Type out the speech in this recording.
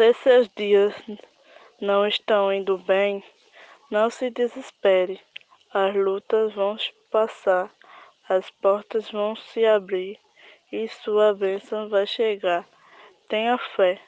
Se seus dias não estão indo bem, não se desespere. As lutas vão passar, as portas vão se abrir e sua bênção vai chegar. Tenha fé.